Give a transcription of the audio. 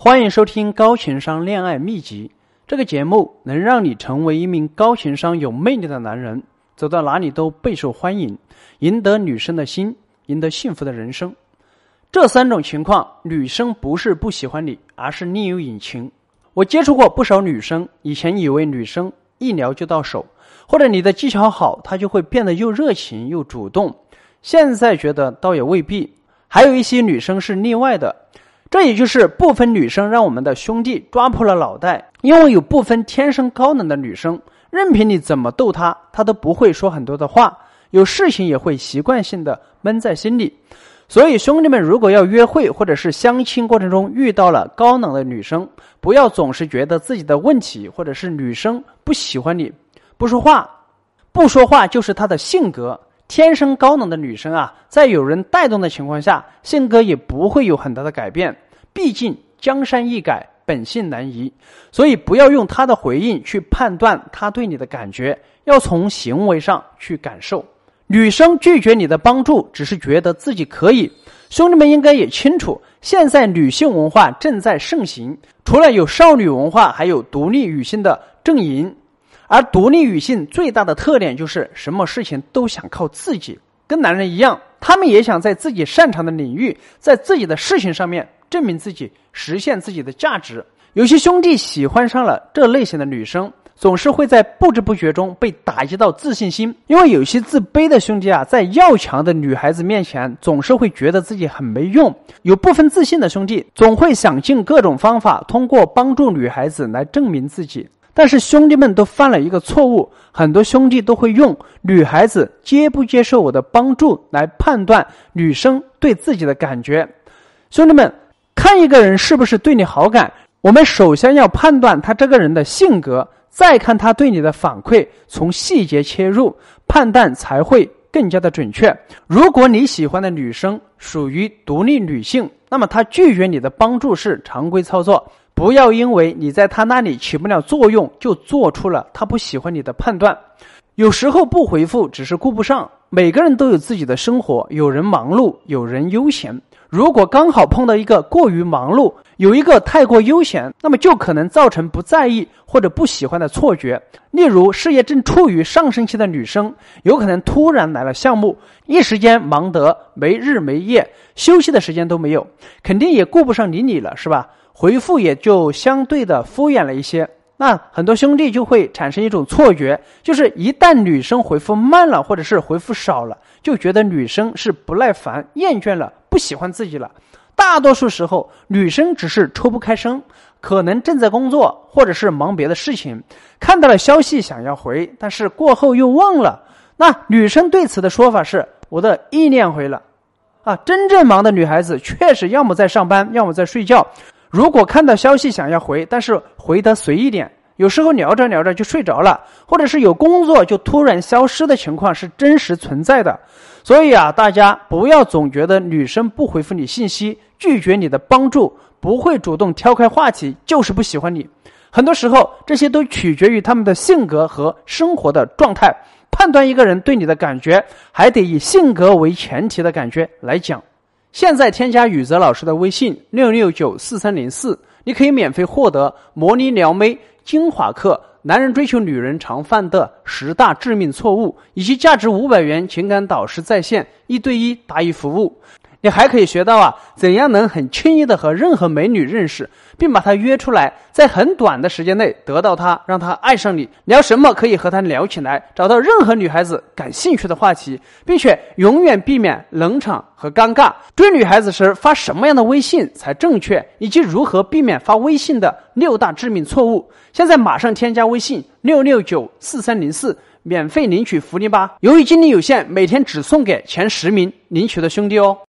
欢迎收听《高情商恋爱秘籍》。这个节目能让你成为一名高情商、有魅力的男人，走到哪里都备受欢迎，赢得女生的心，赢得幸福的人生。这三种情况，女生不是不喜欢你，而是另有隐情。我接触过不少女生，以前以为女生一聊就到手，或者你的技巧好，她就会变得又热情又主动。现在觉得倒也未必，还有一些女生是例外的。这也就是部分女生让我们的兄弟抓破了脑袋，因为有部分天生高冷的女生，任凭你怎么逗她，她都不会说很多的话，有事情也会习惯性的闷在心里。所以兄弟们，如果要约会或者是相亲过程中遇到了高冷的女生，不要总是觉得自己的问题，或者是女生不喜欢你，不说话，不说话就是她的性格。天生高冷的女生啊，在有人带动的情况下，性格也不会有很大的改变。毕竟江山易改，本性难移，所以不要用她的回应去判断她对你的感觉，要从行为上去感受。女生拒绝你的帮助，只是觉得自己可以。兄弟们应该也清楚，现在女性文化正在盛行，除了有少女文化，还有独立女性的阵营。而独立女性最大的特点就是什么事情都想靠自己，跟男人一样，他们也想在自己擅长的领域，在自己的事情上面证明自己，实现自己的价值。有些兄弟喜欢上了这类型的女生，总是会在不知不觉中被打击到自信心，因为有些自卑的兄弟啊，在要强的女孩子面前，总是会觉得自己很没用。有部分自信的兄弟，总会想尽各种方法，通过帮助女孩子来证明自己。但是兄弟们都犯了一个错误，很多兄弟都会用女孩子接不接受我的帮助来判断女生对自己的感觉。兄弟们，看一个人是不是对你好感，我们首先要判断他这个人的性格，再看他对你的反馈，从细节切入判断才会更加的准确。如果你喜欢的女生属于独立女性，那么她拒绝你的帮助是常规操作。不要因为你在他那里起不了作用，就做出了他不喜欢你的判断。有时候不回复只是顾不上，每个人都有自己的生活，有人忙碌，有人悠闲。如果刚好碰到一个过于忙碌，有一个太过悠闲，那么就可能造成不在意或者不喜欢的错觉。例如，事业正处于上升期的女生，有可能突然来了项目，一时间忙得没日没夜，休息的时间都没有，肯定也顾不上理你了，是吧？回复也就相对的敷衍了一些，那很多兄弟就会产生一种错觉，就是一旦女生回复慢了，或者是回复少了，就觉得女生是不耐烦、厌倦了、不喜欢自己了。大多数时候，女生只是抽不开身，可能正在工作，或者是忙别的事情，看到了消息想要回，但是过后又忘了。那女生对此的说法是：“我的意念回了。”啊，真正忙的女孩子确实要么在上班，要么在睡觉。如果看到消息想要回，但是回得随意点，有时候聊着聊着就睡着了，或者是有工作就突然消失的情况是真实存在的。所以啊，大家不要总觉得女生不回复你信息、拒绝你的帮助、不会主动挑开话题，就是不喜欢你。很多时候，这些都取决于他们的性格和生活的状态。判断一个人对你的感觉，还得以性格为前提的感觉来讲。现在添加宇泽老师的微信六六九四三零四，你可以免费获得模拟撩妹精华课、男人追求女人常犯的十大致命错误，以及价值五百元情感导师在线一对一答疑服务。你还可以学到啊，怎样能很轻易的和任何美女认识，并把她约出来，在很短的时间内得到她，让她爱上你。聊什么可以和她聊起来，找到任何女孩子感兴趣的话题，并且永远避免冷场和尴尬。追女孩子时发什么样的微信才正确，以及如何避免发微信的六大致命错误。现在马上添加微信六六九四三零四，免费领取福利吧。由于精力有限，每天只送给前十名领取的兄弟哦。